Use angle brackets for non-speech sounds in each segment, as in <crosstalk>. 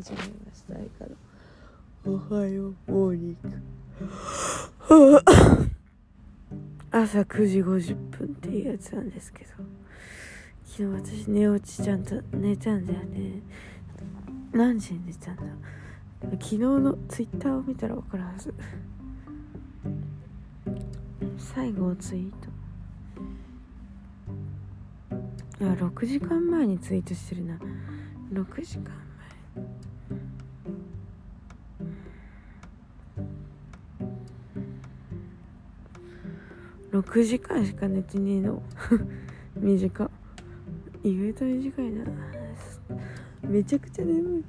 始めました。相方。おはようモーニング。朝9時50分っていうやつなんですけど。昨日私寝落ちちゃんと寝たんだよね。何時に寝たんだ？昨日のツイッターを見たら分かるはず。最後のツイート。あ6時間前にツイートしてるな。6時間？6時間しか寝てねえの。<laughs> 短。意外と短いな。めちゃくちゃ眠い。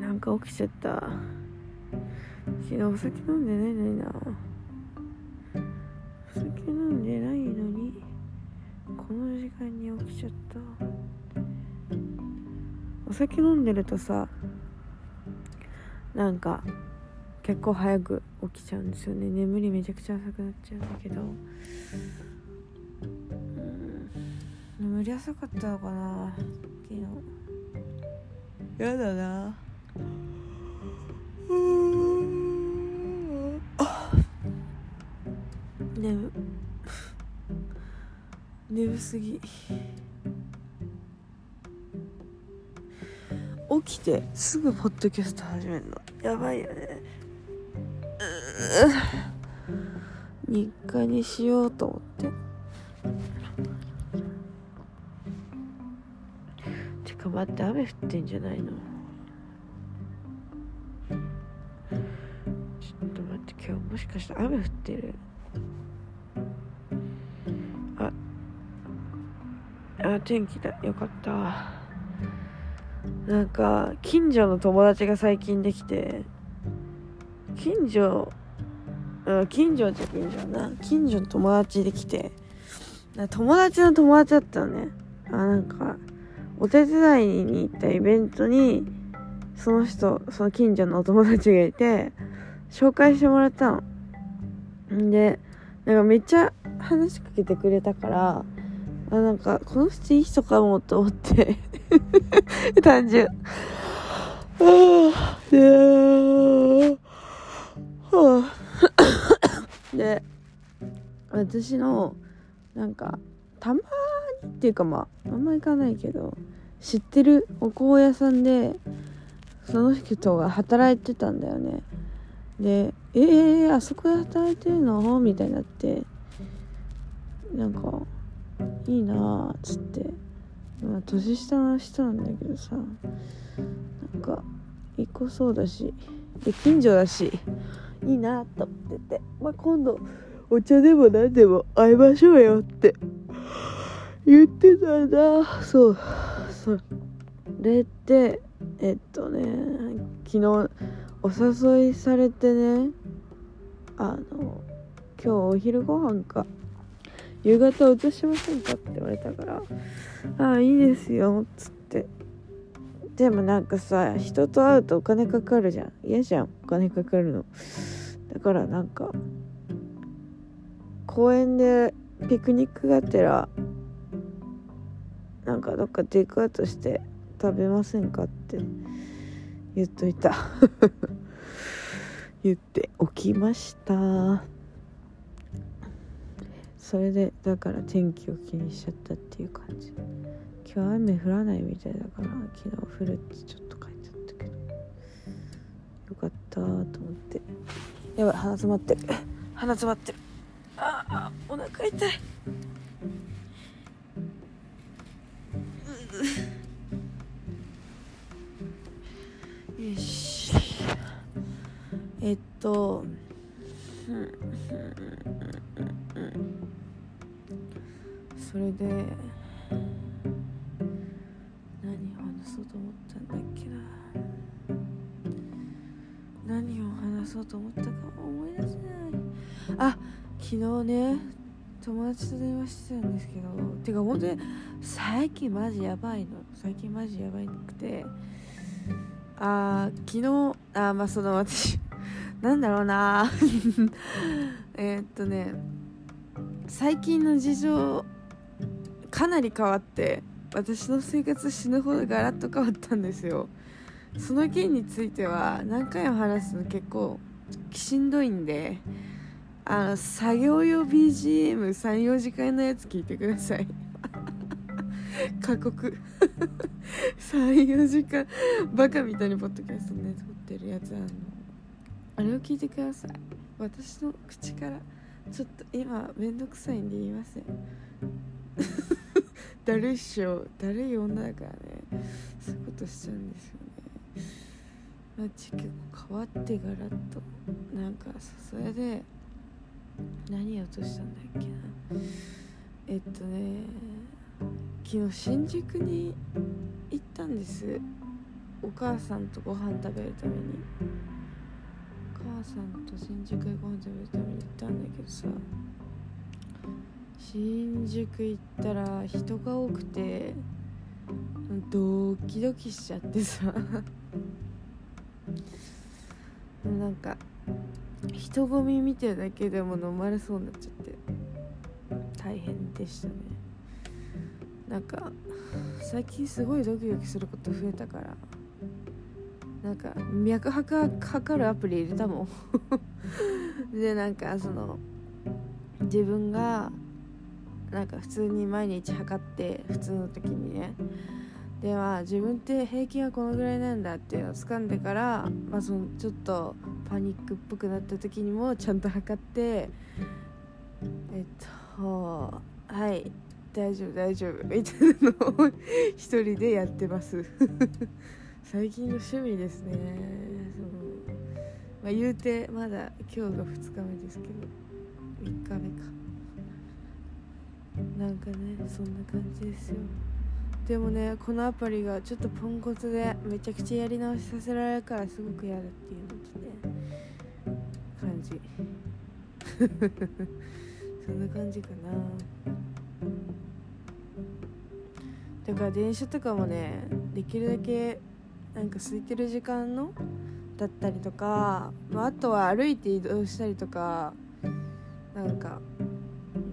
なんか起きちゃった。昨日お酒飲んでないのにな。お酒飲んでないのに。この時間に起きちゃった。お酒飲んでるとさなんか結構早く起きちゃうんですよね。眠りめちゃくちゃ浅くなっちゃうんだけど。うん。眠り浅かったのかな。昨日。やだな。眠。眠すぎ。起きてすぐポッドキャスト始めるの。やばいよね日課にしようと思って。てか待って雨降ってんじゃないの？ちょっと待って今日もしかして雨降ってる？ああ天気だ。よかった。なんか近所の友達が最近できて近所うん近所っちゃ近所な。近所の友達できて。友達の友達だったのね。あなんかお手伝いに行ったイベントにその人その近所のお友達がいて紹介してもらったの。んでなんかめっちゃ話しかけてくれたからあなんかこの人いい人かもと思って。<laughs> 単純。でで私のなんかたまにっていうかまああんま行かないけど知ってるお香屋さんでその人が働いてたんだよねで「えー、あそこで働いてるの?」みたいになってなんか「いいな」っつってまあ年下の人なんだけどさなんかいい子そうだしで近所だしいいなと思ってて、まあ、今度お茶でも何でも会いましょうよって。言ってたんだ。そう。それってえっとね昨日お誘いされてね。あの今日お昼ご飯か。夕方お茶しませんかって言われたから。ああいいですよ。っつってでもなんかさ人と会うとお金かかるじゃん。嫌じゃん。お金かかるの。だからなんか公園でピクニックがてらなんかどっかテイクアウトして食べませんかって言っといた。<laughs> 言っておきました。それでだから天気を気にしちゃったっていう感じ。今日雨降らないみたいだから昨日降るってちょっと書いてあったけどよかったと思って。やばい鼻詰まってる。鼻詰まってる。<laughs> ああお腹痛い。よし。えっとそれで話そうと思ったか思い出せない。あ昨日ね友達と電話してたんですけどてか本当に最近マジやばいの。最近マジやばいくて。あー昨日あまあその私 <laughs> なんだろうな。<laughs> えっとね最近の事情かなり変わって私の生活死ぬほどガラッと変わったんですよ。その件については何回も話すの結構しんどいんであの作業用 BGM34 時間のやつ聞いてください。<laughs> 過酷。<laughs> 34時間バカみたいにポッドキャストね撮ってるやつあの。あれを聞いてください。私の口からちょっと今めんどくさいんで言いません。だるいっしょ。だるい女だからねそういうことしちゃうんですよね。マジ結構変わってガラッとなんかそれで何を落としたんだっけな。えっとね昨日新宿に行ったんです。お母さんとご飯食べるために。お母さんと新宿でご飯食べるために行ったんだけどさ新宿行ったら人が多くてドキドキしちゃってさ。なんか人混み見てるだけでも飲まれそうになっちゃって大変でしたね。なんか最近すごいドキドキすること増えたからなんか脈拍測るアプリ入れたもん。<laughs> でなんかその自分がなんか普通に毎日測って普通の時にねでは自分って平均はこのぐらいなんだっていうのを掴んでから、まあ、そのちょっとパニックっぽくなった時にもちゃんと測ってえっとはい大丈夫大丈夫みたいなのを一人でやってます。<laughs> 最近の趣味ですね。その、まあ、言うてまだ今日が2日目ですけど3日目か。なんかねそんな感じですよ。でもねこのアプリがちょっとポンコツでめちゃくちゃやり直しさせられるからすごく嫌だっていうのとね感じ。<laughs> そんな感じかな。だから電車とかもねできるだけなんか空いてる時間のだったりとか、まあ、あとは歩いて移動したりとかなんかうん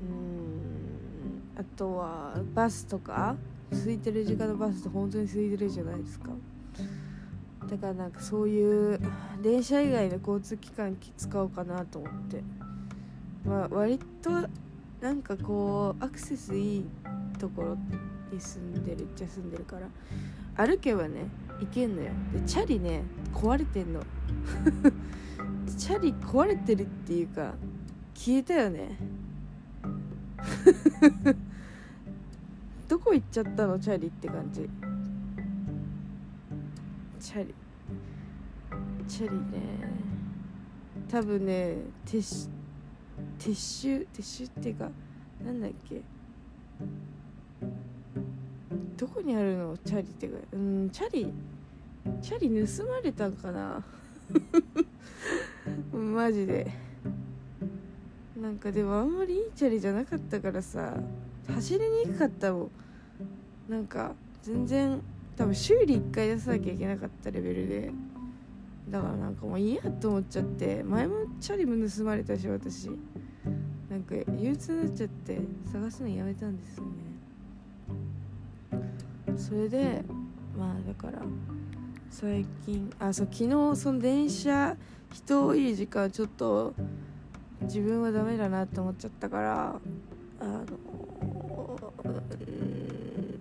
あとはバスとか空いてる時間のバスって本当に空いてるじゃないですか。だからなんかそういう電車以外の交通機関使おうかなと思って、まあ、割となんかこうアクセスいいところに住んでるっちゃ住んでるから。歩けばね行けんのよ。でチャリね壊れてんの。<laughs> チャリ壊れてるっていうか消えたよね。<laughs> どこ行っちゃったの？チャリって感じ。チャリ。チャリね。多分ね撤収撤収撤収っていうかなんだっけ？どこにあるの？チャリってか。うんチャリ。チャリ盗まれたんかな？<laughs> マジで。なんかでもあんまりいいチャリじゃなかったからさ。走りにくかったもんなんか全然多分修理1回出さなきゃいけなかったレベルでだからなんかもういいやと思っちゃって前もチャリも盗まれたし私なんか憂鬱になっちゃって探すのやめたんですよね。それでまあだから最近あそう昨日その電車人多い時間ちょっと自分はダメだなって思っちゃったからあの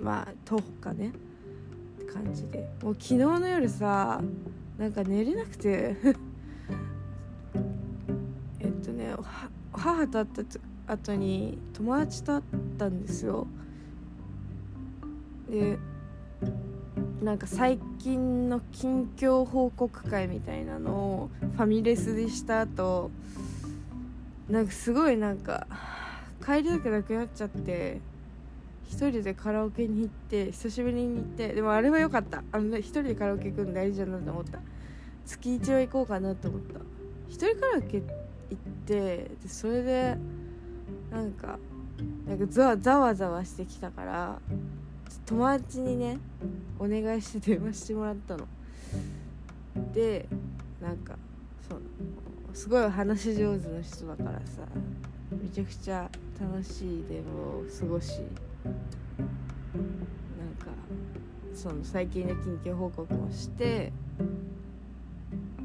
まあ徒歩かね。って感じで。もう昨日の夜さなんか寝れなくて。<laughs> えっとね母と会った後に友達と会ったんですよ。でなんか最近の近況報告会みたいなのをファミレスでした後なんかすごいなんか <sighs> 帰りたくなくなっちゃって。一人でカラオケに行って久しぶりに行ってでもあれは良かった。あの、ね、一人でカラオケ行くの大事だなと思った。月一は行こうかなと思った。一人カラオケ行ってでそれでなんかなんかざわざわしてきたから友達にねお願いして電話してもらったの。でなんかそうすごい話し上手な人だからさめちゃくちゃ楽しい電話を過ごしなんかその最近の近況報告もして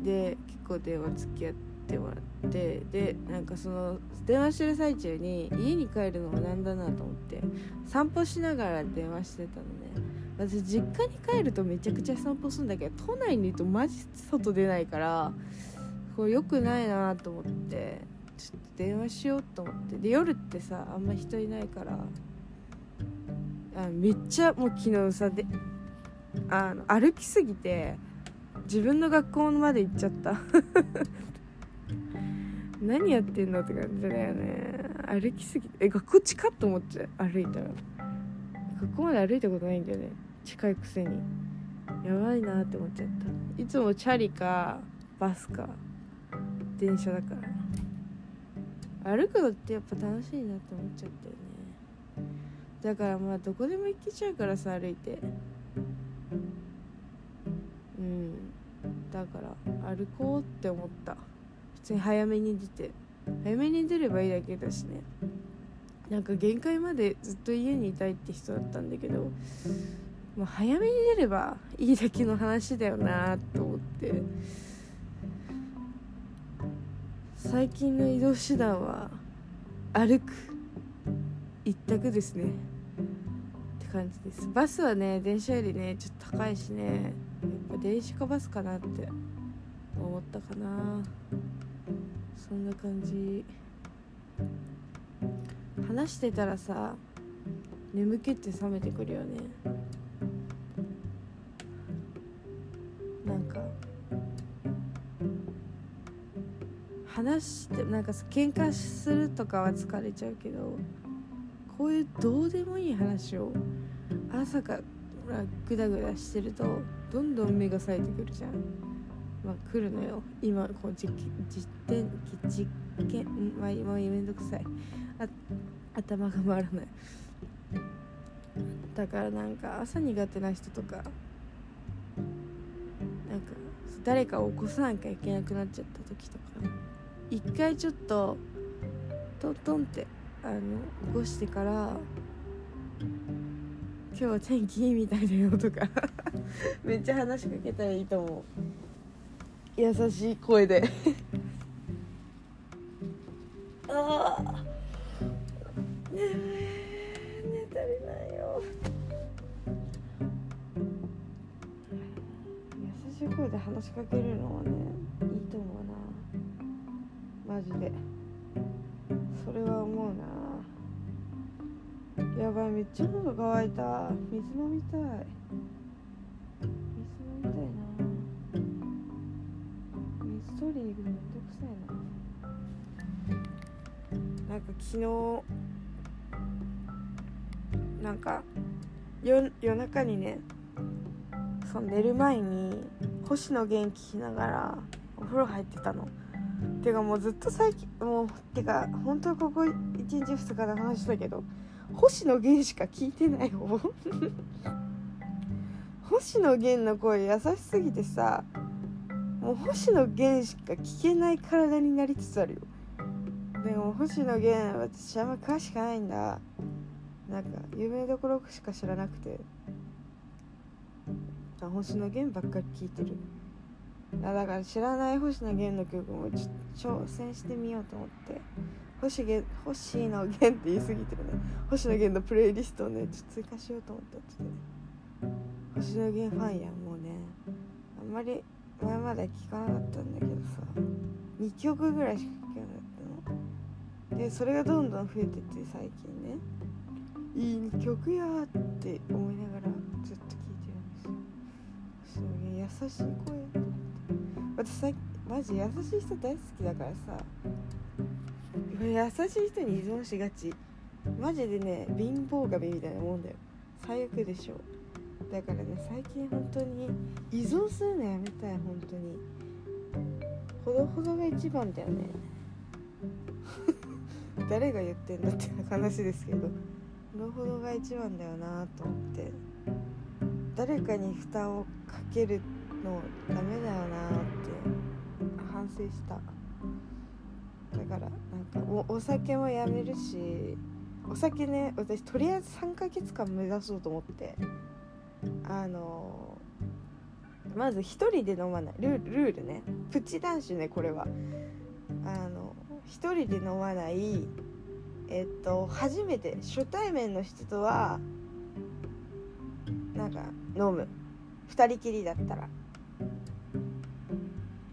で結構電話付き合ってもらってでなんかその電話してる最中に家に帰るのもなんだなと思って散歩しながら電話してたのね。私実家に帰るとめちゃくちゃ散歩するんだけど都内にいるとマジ外出ないからこれ良くないなと思ってちょっと電話しようと思って。で夜ってさあんま人いないからあめっちゃもう昨日さであの歩きすぎて自分の学校まで行っちゃった。<laughs> 何やってんのって感じだよね。歩きすぎてえ学校近っと思っちゃう？歩いたら。学校まで歩いたことないんだよね。近いくせに。やばいなって思っちゃった。いつもチャリかバスか電車だから。歩くのってやっぱ楽しいなって思っちゃったよね。だからまあどこでも行けちゃうからさ歩いて。うん。だから歩こうって思った。普通に早めに出て。早めに出ればいいだけだしね。なんか限界までずっと家にいたいって人だったんだけどもう早めに出ればいいだけの話だよなと思って。最近の移動手段は歩く。一択ですね。感じです。バスはね電車よりねちょっと高いしねやっぱ電車かバスかなって思ったかな。そんな感じ。話してたらさ眠気って冷めてくるよね。なんか話してなんか喧嘩するとかは疲れちゃうけどこういうどうでもいい話を朝からグダグダしてるとどんどん目が冴えてくるじゃん。まあ来るのよ。今こう実実験実験。まあもうめんどくさい。あ頭が回らない。だからなんか朝苦手な人とかなんか誰かを起こさなきゃいけなくなっちゃった時とか。一回ちょっとトントンってあの起こしてから今日は天気いいみたいだよとか <laughs> めっちゃ話しかけたらいいと思う。優しい声で。<laughs> ああ寝足りないよ。優しい声で話しかけるのはねいいと思うな。マジで。それは思うな。やばいめっちゃ喉乾いた。水飲みたい。水飲みたいな。水取りに行くのめんどくさいな。なんか昨日なんか夜夜中にねその寝る前に星野源聞きながらお風呂入ってたの。てかもうずっと最近もうてか本当はここ1日2日で話したけど星野源しか聞いてないよ <laughs> 星野源の声優しすぎてさもう星野源しか聞けない体になりつつあるよ。でも星野源私あんま詳しくないんだ。なんか有名どころしか知らなくて。あ星野源ばっかり聴いてる。あだから知らない星野源の曲もち挑戦してみようと思って。星源星野源って言い過ぎてるね。星野源のプレイリストをねちょっと追加しようと思ってってね。星野源ファンやもうね。あんまり前まで聞かなかったんだけどさ。2曲ぐらいしか聴けなかったの。でそれがどんどん増えてって最近ね。いい曲やって思いながらずっと聴いてるんですよ。優しい声私さマジ優しい人大好きだからさ優しい人に依存しがち。マジでね貧乏神みたいなもんだよ。最悪でしょ。だからね最近本当に依存するのやめたい本当に。ほどほどが一番だよね。<laughs> 誰が言ってんだって話ですけど。ほどほどが一番だよなと思って。誰かに負担をかけるのダメだよなって反省した。だからなんかおお酒もやめるしお酒ね私とりあえず3ヶ月間目指そうと思ってあのまず1人で飲まない。ルールね。プチ男子ねこれは。あの1人で飲まないえっと初めて初対面の人とはなんか飲む。2人きりだったら。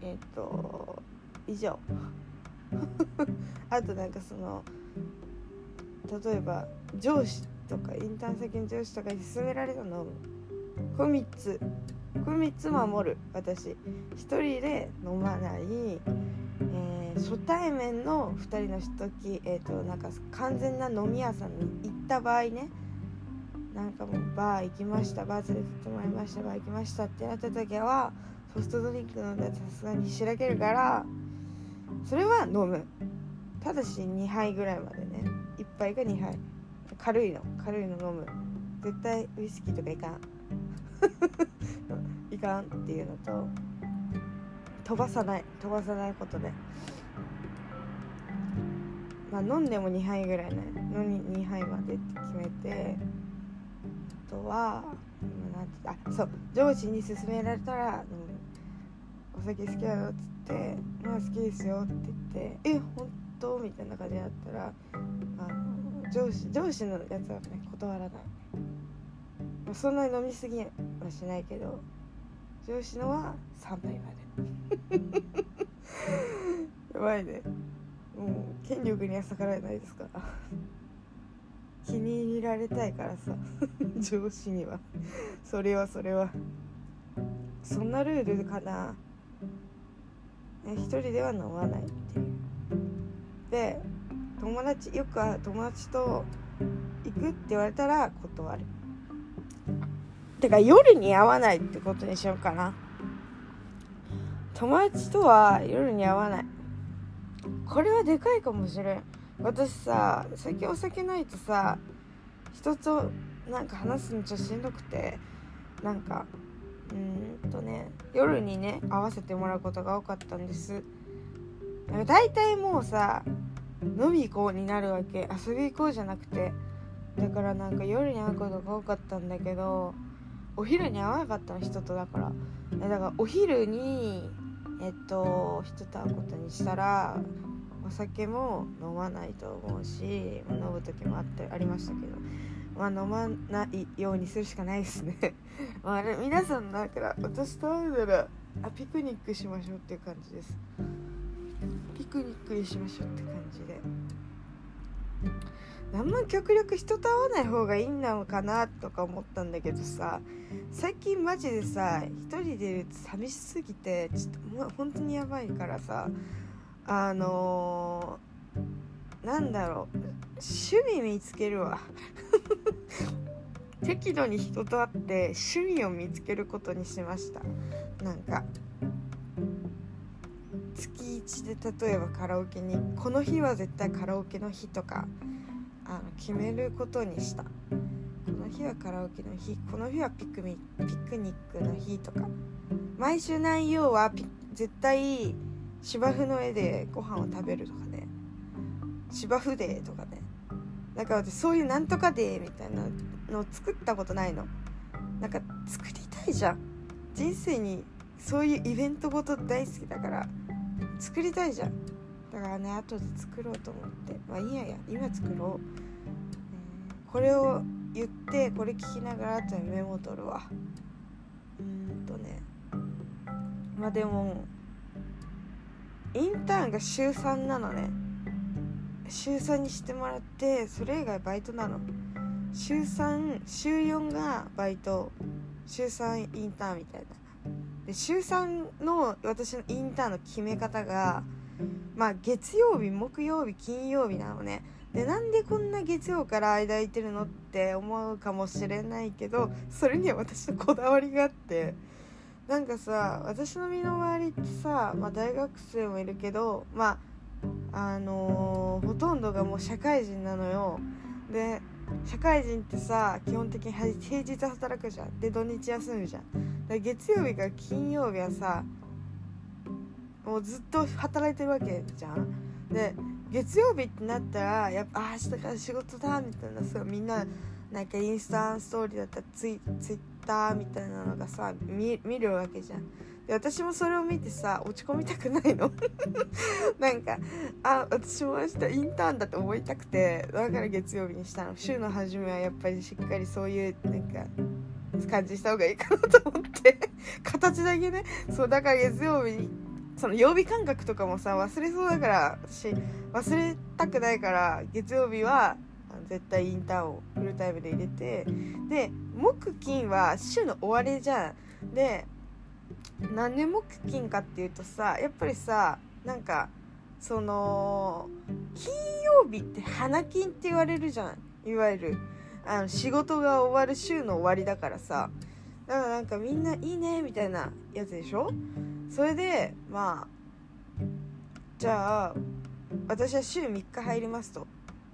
えっと以上。<laughs> あとなんかその例えば上司とかインターン先の上司とかに勧められたのこれ3つ。これ3つ守る。私1人で飲まない、えー、初対面の2人の時、えーと、なんか完全な飲み屋さんに行った場合ね。なんかもうバー行きました。バー連れてってもらいました。バー行きましたってなった時はソフトドリンク飲んだらさすがにしらけるからそれは飲む。ただし2杯ぐらいまでね。1杯か2杯。軽いの。軽いの飲む。絶対ウイスキーとかいかん。<laughs> いかんっていうのと飛ばさない。飛ばさないことで。まあ飲んでも2杯ぐらいね。のに2杯までって決めて。あとは今なんてあそう。上司に勧められたら、うん、お酒好きだよっつって「まあ好きですよ」って言って「え本当?」みたいな感じだったらあの上司上司のやつはね断らない。そんなに飲みすぎはしないけど上司のは3杯まで。<laughs> やばいね。もう権力には逆らえないですから。気に入られたいからさ上司には。それはそれは。そんなルールかな。一人では飲まないっていう。で友達よく友達と行くって言われたら断る。てか夜に会わないってことにしようかな。友達とは夜に会わない。これはでかいかもしれん。私さ最近お酒ないとさ人となんか話すのちょっとしんどくてなんかうんとね夜にね会わせてもらうことが多かったんです。大体もうさ飲み行こうになるわけ。遊び行こうじゃなくて。だからなんか夜に会うことが多かったんだけどお昼に会わなかったの人とだから。だからお昼にえっと人と会うことにしたらお酒も飲まないと思うし飲む時もあってありましたけど。まあ飲まないようにするしかないですね。<laughs> まあ、ね、皆さんだから私と会うならあピクニックしましょうっていう感じです。ピクニックにしましょうって感じで。あんま極力人と会わない方がいいのかなとか思ったんだけどさ最近マジでさ一人でいると寂しすぎてちょっともう本当にやばいからさあのー、なんだろう趣味見つけるわ。<laughs> <laughs> 適度に人と会って趣味を見つけることにしました。なんか月1で例えばカラオケにこの日は絶対カラオケの日とかあの決めることにした。この日はカラオケの日この日はピクミピクニックの日とか。毎週何曜は絶対芝生の絵でご飯を食べるとかね。芝生デーとかね。だか私そういうなんとかデーみたいなのを作ったことないの。なんか作りたいじゃん。人生にそういうイベントごと大好きだから作りたいじゃん。だからね後で作ろうと思って。まあいいやや今作ろう、これを言ってこれ聞きながら後でメモ取るわ。うんとね。まあでもインターンが週3なのね。週3にしてもらってそれ以外バイトなの。週3週4がバイト。週3インターンみたいな。で週3の私のインターンの決め方がまあ月曜日木曜日金曜日なのね。でなんでこんな月曜から間空いてるのって思うかもしれないけどそれには私のこだわりがあって。なんかさ私の身の回りってさ、まあ、大学生もいるけどまああのー、ほとんどがもう社会人なのよ。で社会人ってさ基本的に平日働くじゃん。で土日休むじゃん。で月曜日から金曜日はさもうずっと働いてるわけじゃん。で月曜日ってなったらやっぱあ明日から仕事だみたいなさみんななんかインスタンストーリーだったらツイツイッターみたいなのがさ見見るわけじゃん。で私もそれを見てさ落ち込みたくないの。<laughs> なんかあ私も明日インターンだと思いたくてだから月曜日にしたの。週の初めはやっぱりしっかりそういうなんか感じした方がいいかなと思って。<laughs> 形だけね。そうだから月曜日にその曜日感覚とかもさ忘れそうだから私忘れたくないから月曜日は絶対インターンをフルタイムで入れてで木金は週の終わりじゃん。で何で木金かっていうとさやっぱりさなんかその金曜日って花金って言われるじゃんい？わゆるあの仕事が終わる週の終わりだからさだからなんかみんないいねみたいなやつでしょ？それでまあじゃあ私は週3日入りますと。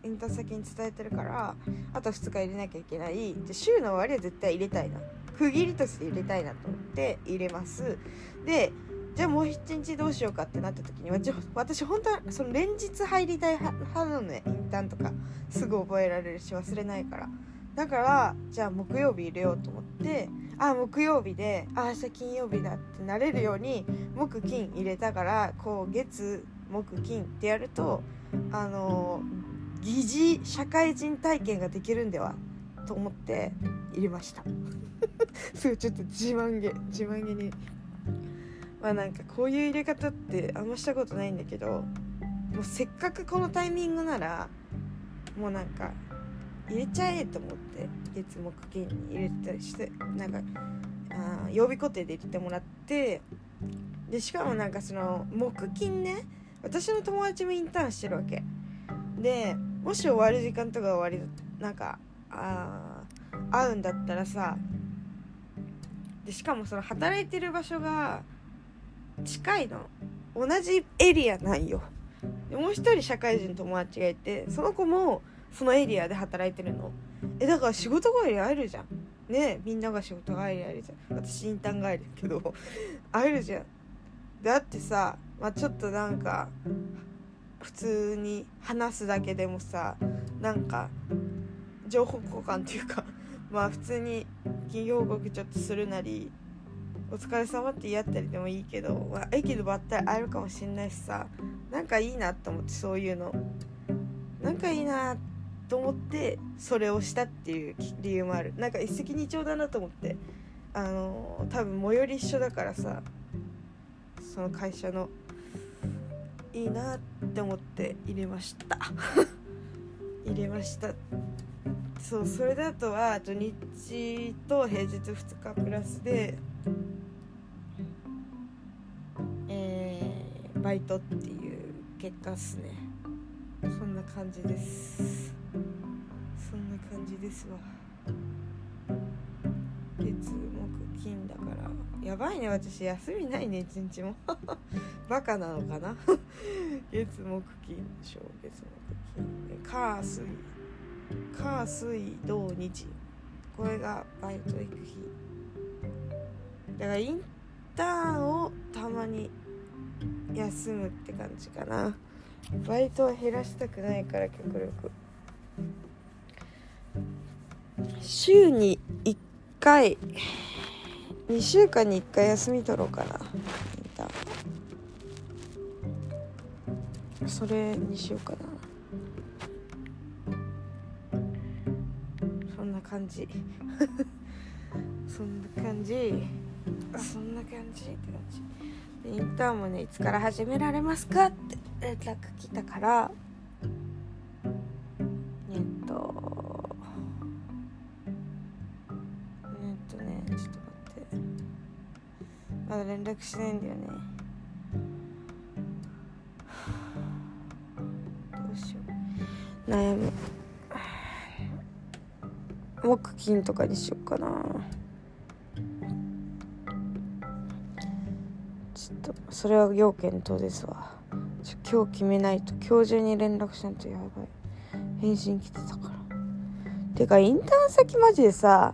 インター先に伝えてるからあと2日入れなきゃいけない。で週の終わりは絶対入れたいな。区切りとして入れたいなと思って入れます。でじゃあもう1日どうしようかってなった時に私本当はその連日入りたい派なのねインターンとかすぐ覚えられるし忘れないから。だからじゃあ木曜日入れようと思ってあ木曜日であ明日金曜日だってなれるように木金入れたからこう月木金ってやるとあの疑似社会人体験ができるんでは。と思って入れました。<laughs> すぐちょっと自慢げ自慢げに。まあなんかこういう入れ方ってあんましたことないんだけどもうせっかくこのタイミングならもうなんか入れちゃえと思って月木金に入れたりしてなんかあ曜日固定で入れてもらってでしかもなんかその木金ね私の友達もインターンしてるわけ。でもし終わる時間とか終わりなんかあ会うんだったらさでしかもその働いてる場所が近いの。同じエリアなんよ。でもう一人社会人友達がいてその子もそのエリアで働いてるの。えだから仕事帰り会えるじゃん。ねみんなが仕事帰り会えるじゃん。私インターン帰りだけど会えるじゃん。だってさまあちょっとなんか普通に話すだけでもさなんか情報交換っていうか <laughs> まあ普通に企業報告ちょっとするなりお疲れ様って言い合ったりでもいいけど、まあ、駅でばったり会えるかもしんないしさなんかいいなと思ってそういうの。なんかいいなと思ってそれをしたっていう理由もある。なんか一石二鳥だなと思ってあの多分最寄り一緒だからさその会社のいいなって思って入れました。<laughs> 入れました。そうそれだとは土日と平日2日プラスでえー、バイトっていう結果っすね。そんな感じです。そんな感じですわ。月木金だから。やばいね私休みないね一日も。<laughs> バカなのかな。月木金でしょ月木金。火水火水土日。これがバイト行く日。だからインターンをたまに休むって感じかな。バイトは減らしたくないから極力。週に1回2週間に1回休み取ろうかなインターン。それにしようかな感じ。<laughs> そんな感じ。そんな感じって感じ。でインターンもねいつから始められますか？って連絡来たから。えっとえっとねちょっと待って。まだ連絡しないんだよね。<sighs> どうしよう。悩む。金とかにしようかな。ちょっとそれは要検討ですわ。今日決めないと。今日中に連絡しないとやばい。返信来てたから。てかインターン先マジでさ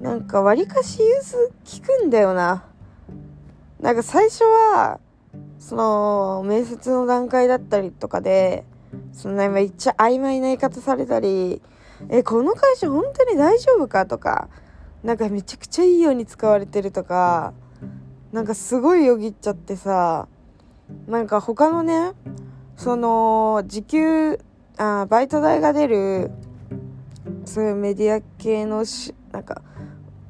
なんかわりかし融通聞くんだよな。なんか最初はその面接の段階だったりとかでそのめっちゃ曖昧な言い方されたりえこの会社本当に大丈夫かとかなんかめちゃくちゃいいように使われてるとかなんかすごいよぎっちゃってさなんか他のねその時給あバイト代が出るそういうメディア系のしなんか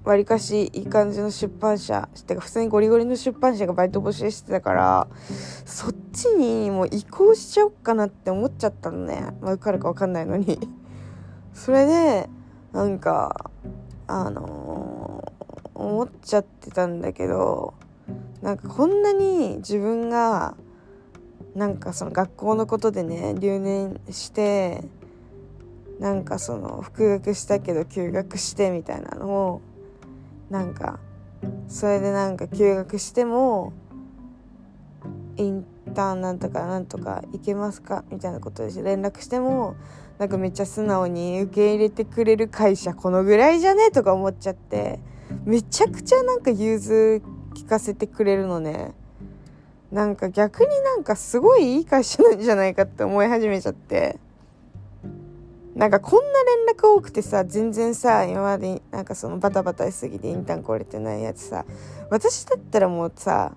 わりかしいい感じの出版社てか普通にゴリゴリの出版社がバイト募集してたからそっちにもう移行しちゃおっかなって思っちゃったのね、まあ、受かるか分かんないのに。それでなんかあのー、思っちゃってたんだけどなんかこんなに自分がなんかその学校のことでね留年してなんかその復学したけど休学してみたいなのをなんかそれでなんか休学してもインターンなんとかなんとか行けますか？みたいなことで連絡してもなんかめっちゃ素直に受け入れてくれる会社このぐらいじゃねとか思っちゃってめちゃくちゃなんか融通聞かせてくれるのね。なんか逆になんかすごいいい会社なんじゃないかって思い始めちゃって。なんかこんな連絡多くてさ全然さ今までなんかそのバタバタしすぎてインターン来れてないやつさ私だったらもうさ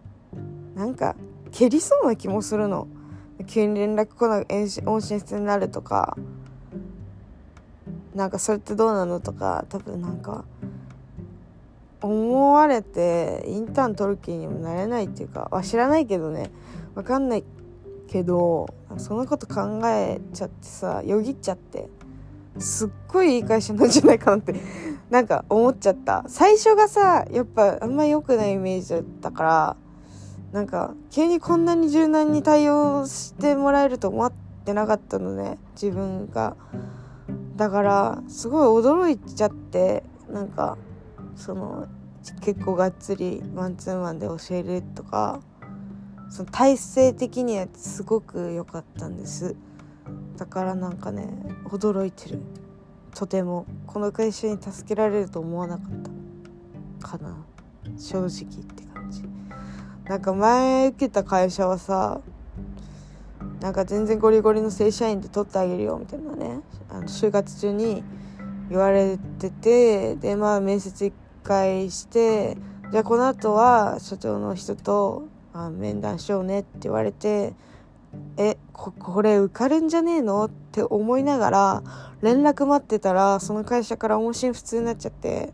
なんか蹴りそうな気もするの。急に連絡来なく音信不通になるとか。なんかそれってどうなのとか多分なんか思われてインターン取る気にもなれないっていうかは知らないけどね分かんないけどそんなこと考えちゃってさよぎっちゃってすっごいいい会社なんじゃないかなって <laughs> なんか思っちゃった。最初がさやっぱあんま良くないイメージだったからなんか急にこんなに柔軟に対応してもらえると思ってなかったのね自分が。だからすごい驚いちゃってなんかその結構がっつりマンツーマンで教えるとかその体制的にはすごく良かったんです。だからなんかね驚いてる。とても。この会社に助けられると思わなかったかな。正直って感じ。なんか前受けた会社はさなんか全然ゴリゴリの正社員で取ってあげるよみたいなね。あの就活中に言われててでまあ面接一回してじゃあこの後は社長の人とあ面談しようねって言われてえここれ受かるんじゃねえの？って思いながら連絡待ってたらその会社から音信不通になっちゃって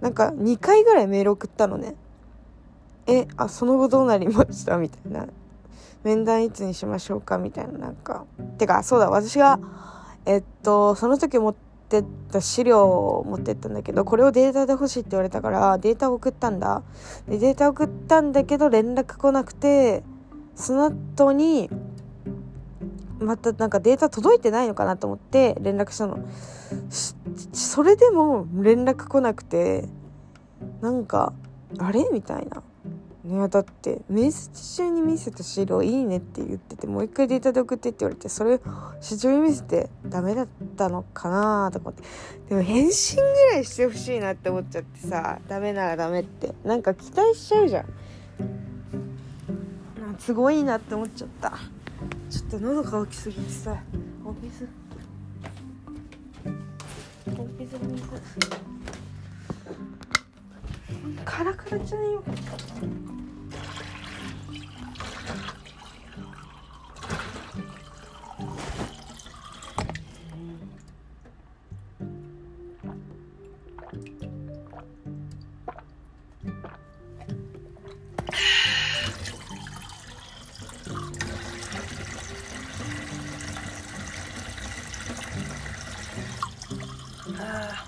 なんか2回ぐらいメール送ったのね。えあその後どうなりました？みたいな。面談いつにしましょうかみたいななんか。てかそうだ私がえっとその時持ってった資料を持ってったんだけどこれをデータで欲しいって言われたからデータを送ったんだ。でデータ送ったんだけど連絡来なくてその後にまたなんかデータ届いてないのかなと思って連絡したの。それでも連絡来なくてなんかあれ？みたいな。ねだって面接中に見せた資料いいねって言っててもう一回データで送ってって言われてそれ社長に見せてダメだったのかなと思って。でも返信ぐらいしてほしいなって思っちゃってさダメならダメって。なんか期待しちゃうじゃん。すごいなって思っちゃった。ちょっと喉乾きすぎてさお水お水お水。カラカラじゃねえよ。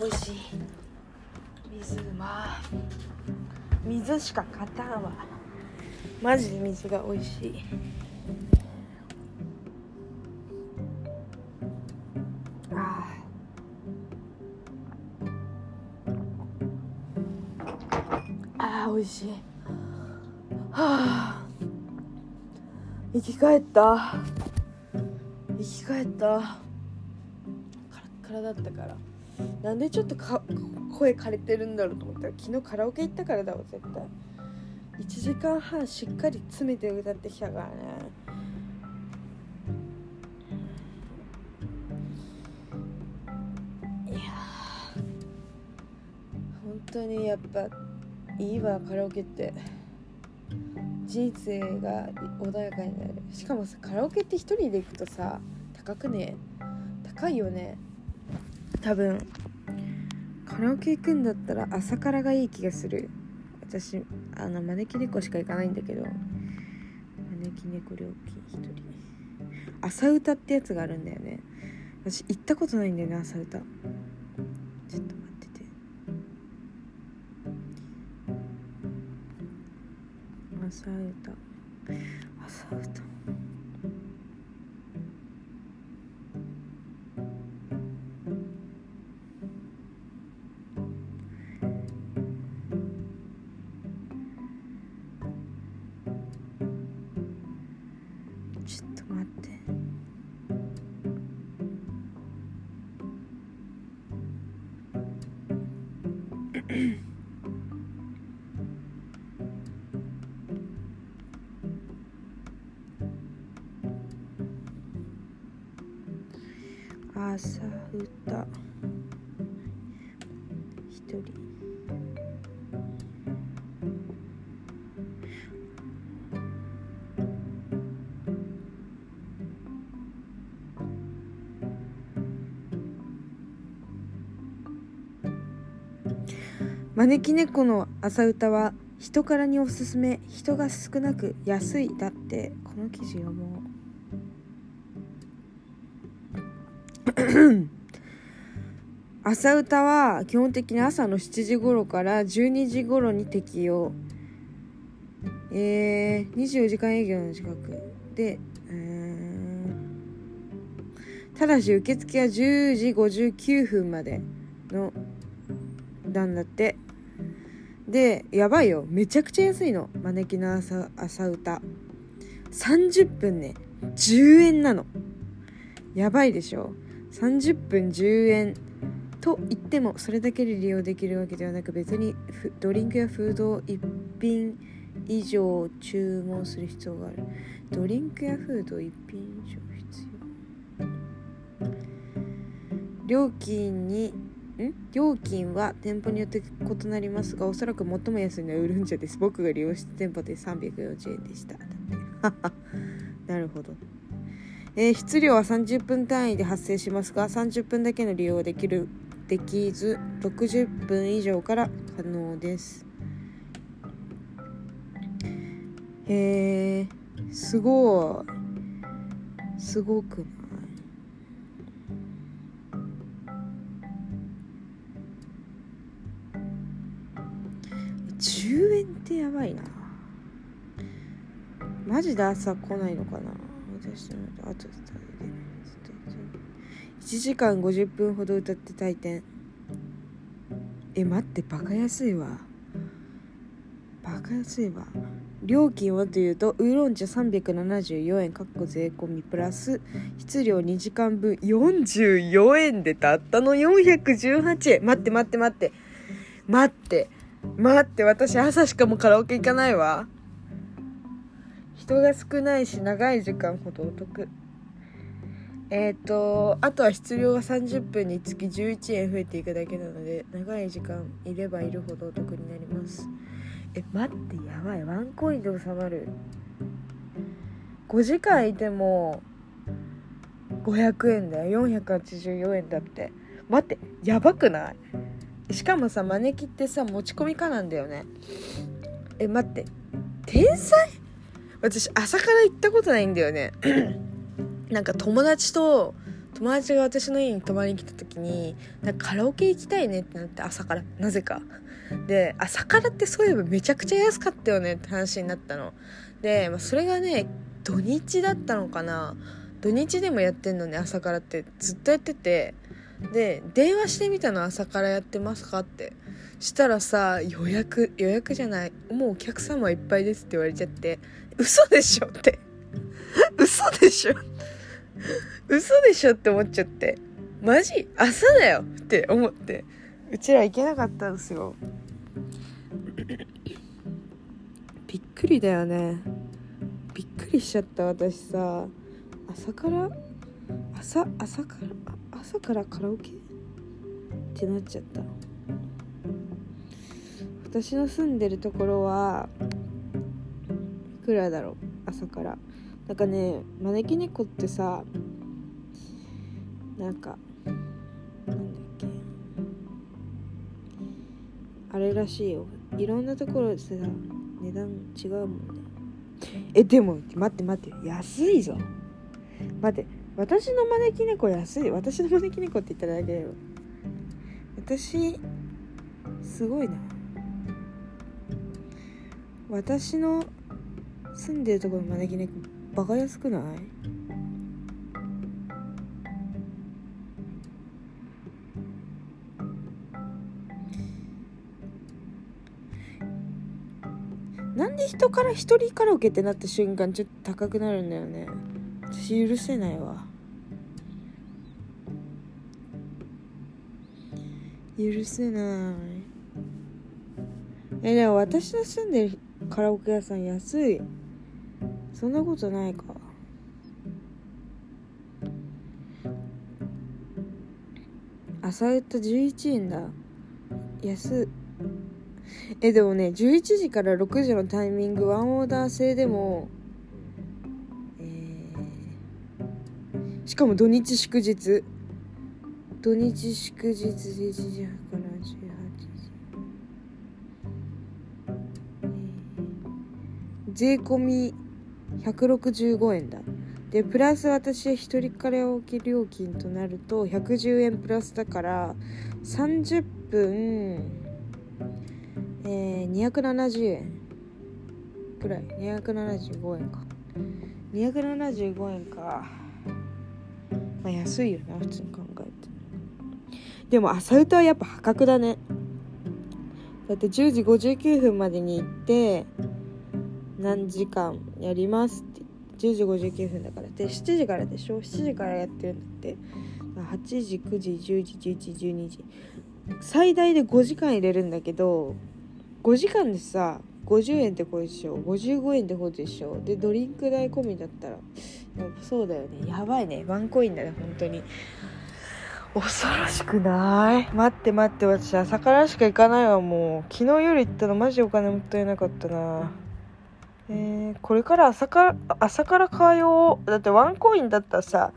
美味しい。水うま水しか勝たんわ。マジで水が美味しい。ああ美味しい。はあ。生き返った。生き返った。カラッカラだったから。なんでちょっとか声枯れてるんだろうと思った。ら昨日カラオケ行ったからだわ絶対。1時間半しっかり詰めて歌ってきたからね。いや本当にやっぱいいわカラオケって。人生が穏やかになる。しかもさカラオケって一人で行くとさ高くね？高いよね。多分。カラオケ行くんだったら朝からがいい気がする。私あの招き猫しか行かないんだけど招き猫料金1人。朝歌ってやつがあるんだよね。私行ったことないんだよね朝歌。ちょっと待ってて。朝歌。朝歌。招き猫の朝歌は人からにおすすめ人が少なく安いだって。この記事読もう。<coughs> 朝歌は基本的に朝の7時頃から12時頃に適用。えー、24時間営業の近くでただし受付は10時59分までのなんだって。でやばいよ。めちゃくちゃ安いの。招きの朝朝歌。30分ね。10円なの。やばいでしょ。30分10円。と言ってもそれだけで利用できるわけではなく別にドリンクやフードを1品以上注文する必要がある。ドリンクやフードを1品以上必要。料金に料金は店舗によって異なりますがおそらく最も安いのはウルンジャです。僕が利用した店舗で340円でした。<laughs> なるほど。えー質量は30分単位で発生しますが30分だけの利用ができるできず60分以上から可能です。へえすごい。すごくな10円ってやばいな。マジで朝来ないのかな。私のあと1時間50分ほど歌って退店。え待ってバカ安いわ。バカ安いわ。料金はというとウーロン茶374円かっこ税込みプラス質量2時間分44円でたったの418円。待って待って待って。待って。待って私朝しかもカラオケ行かないわ。人が少ないし長い時間ほどお得。えっ、ー、とあとは質量が30分につき11円増えていくだけなので長い時間いればいるほどお得になります。え待ってやばい。ワンコインで収まる。5時間いても500円だよ。484円だって。待ってやばくない？しかもさ招きってさ持ち込みかなんだよね。え待って。天才？私朝から行ったことないんだよね。<clears throat> なんか友達と友達が私の家に泊まりに来た時になんかカラオケ行きたいねってなって朝から。なぜか。で朝からってそういえばめちゃくちゃ安かったよねって話になったの。で、まあ、それがね土日だったのかな。土日でもやってんのね朝からって。ずっとやってて。で電話してみたの朝からやってますかって。したらさ予約予約じゃない。もうお客様いっぱいですって言われちゃって。嘘でしょって。<laughs> 嘘でしょ。<laughs> 嘘でしょって思っちゃって。マジ？朝だよって思って。うちら行けなかったんですよ。<coughs> びっくりだよね。びっくりしちゃった私さ。朝から？朝朝から？朝からカラオケ？ってなっちゃった。私の住んでるところはいくらだろう？朝から。なんかね招き猫ってさなんかなんだっけ？あれらしいよ。いろんなところでさ値段違うもんね。えでも待って待って。安いぞ。待って。私の招き猫安い。私の招き猫って言っただけだよ。私すごいな。私の住んでるところの招き猫バカ安くない？なんで人から一人カラオケってなった瞬間ちょっと高くなるんだよね。私許せないわ。許せない。えでも私の住んでるカラオケ屋さん安い。そんなことないか。朝歌11円だ。安。っえでもね11時から6時のタイミングワンオーダー制でもえー、しかも土日祝日。土日祝日11時半から18時、えー、税込み165円だ。でプラス私一人カラオケ料金となると110円プラスだから30分えー、270円くらい。275円か。275円か。まあ安いよな普通に考えでも朝歌はやっぱ破格だね。だって10時59分までに行って何時間やりますって。10時59分だから。で7時からでしょ？7時からやってるんだって。8時9時10時11時12時。最大で5時間入れるんだけど5時間でさ50円ってこれでしょ？55円ってことでしょ？でドリンク代込みだったらやっぱそうだよね。やばいね。ワンコインだね本当に。恐ろしくない。待って待って私朝からしか行かないわもう。昨日夜行ったのマジお金もったいなかったな。えー、これから朝から朝から通おう。だってワンコインだったらさ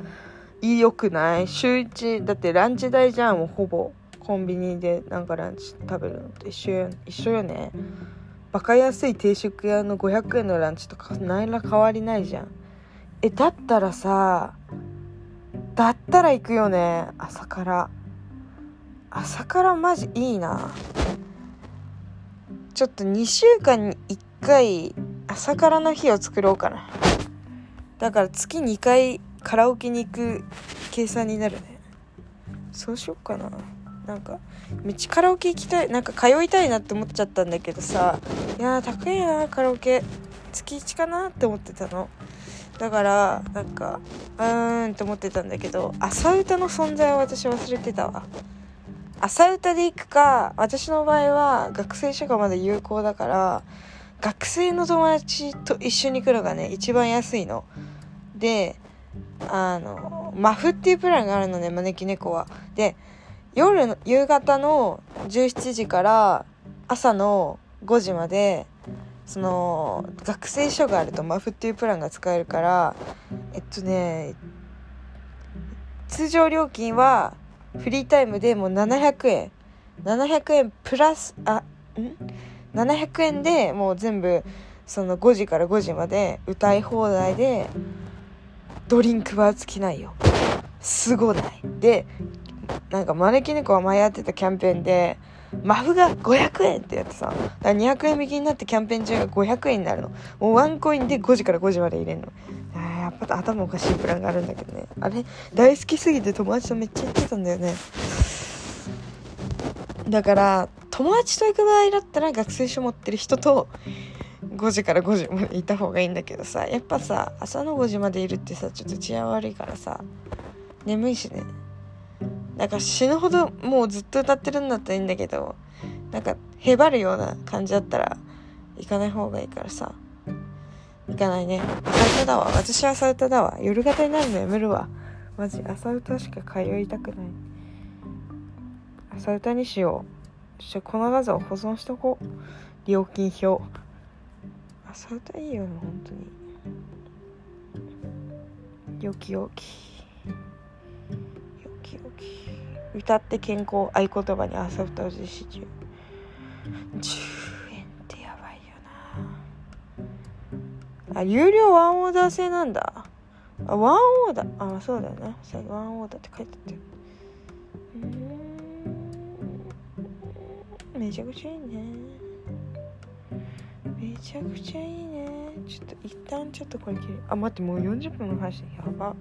いいよくない？週1だってランチ代じゃんもうほぼ。コンビニでなんかランチ食べるのと一緒よ一緒よね。バカ安い定食屋の500円のランチとか何ら変わりないじゃん。えだったらさだったら行くよね。朝から。朝からマジいいな。ちょっと2週間に1回朝からの日を作ろうかな。だから月2回カラオケに行く計算になるね。そうしよっかな。なんか道カラオケ行きたいなんか通いたいなって思っちゃったんだけどさ。いや高いなカラオケ。月1かなって思ってたの。だからなんかうーんって思ってたんだけど朝歌の存在を私忘れてたわ。朝歌で行くか私の場合は学生証がまだ有効だから学生の友達と一緒に来るのがね一番安いの。であのマフっていうプランがあるのね招き猫は。で夜の夕方の17時から朝の5時までその学生証があるとマフっていうプランが使えるからえっとね通常料金はフリータイムでもう700円。700円プラスあん？700円でもう全部その5時から5時まで歌い放題でドリンクは尽きないよ。すごない。でなんか招き猫が前やってたキャンペーンでマフが500円ってやってさ。だから200円引きになってキャンペーン中が500円になるの。もうワンコインで5時から5時まで入れるの。あやっぱ頭おかしいプランがあるんだけどね。あれ？大好きすぎて友達とめっちゃ行ってたんだよね。だから友達と行く場合だったら学生証持ってる人と5時から5時までいた方がいいんだけどさ。やっぱさ朝の5時までいるってさちょっと治安悪いからさ。眠いしね。なんか死ぬほどもうずっと歌ってるんだったらいいんだけどなんかへばるような感じだったら行かない方がいいからさ。行かないね。朝歌だわ。私は朝歌だわ。夜型になるのやめるわ。マジ朝歌しか通いたくない。朝歌にしよう。そしてこの画像保存しとこう。料金表。朝歌いいよ本当に。よきよき歌って健康合言葉に朝歌を実施中10円ってやばいよな。あ有料ワンオーダー制なんだ。あワンオーダーあそうだよね。最後ワンオーダーって書いてあったよめちゃくちゃいいね。めちゃくちゃいいね。ちょっと一旦ちょっとこれ切る。あ待ってもう40分の話やば。っ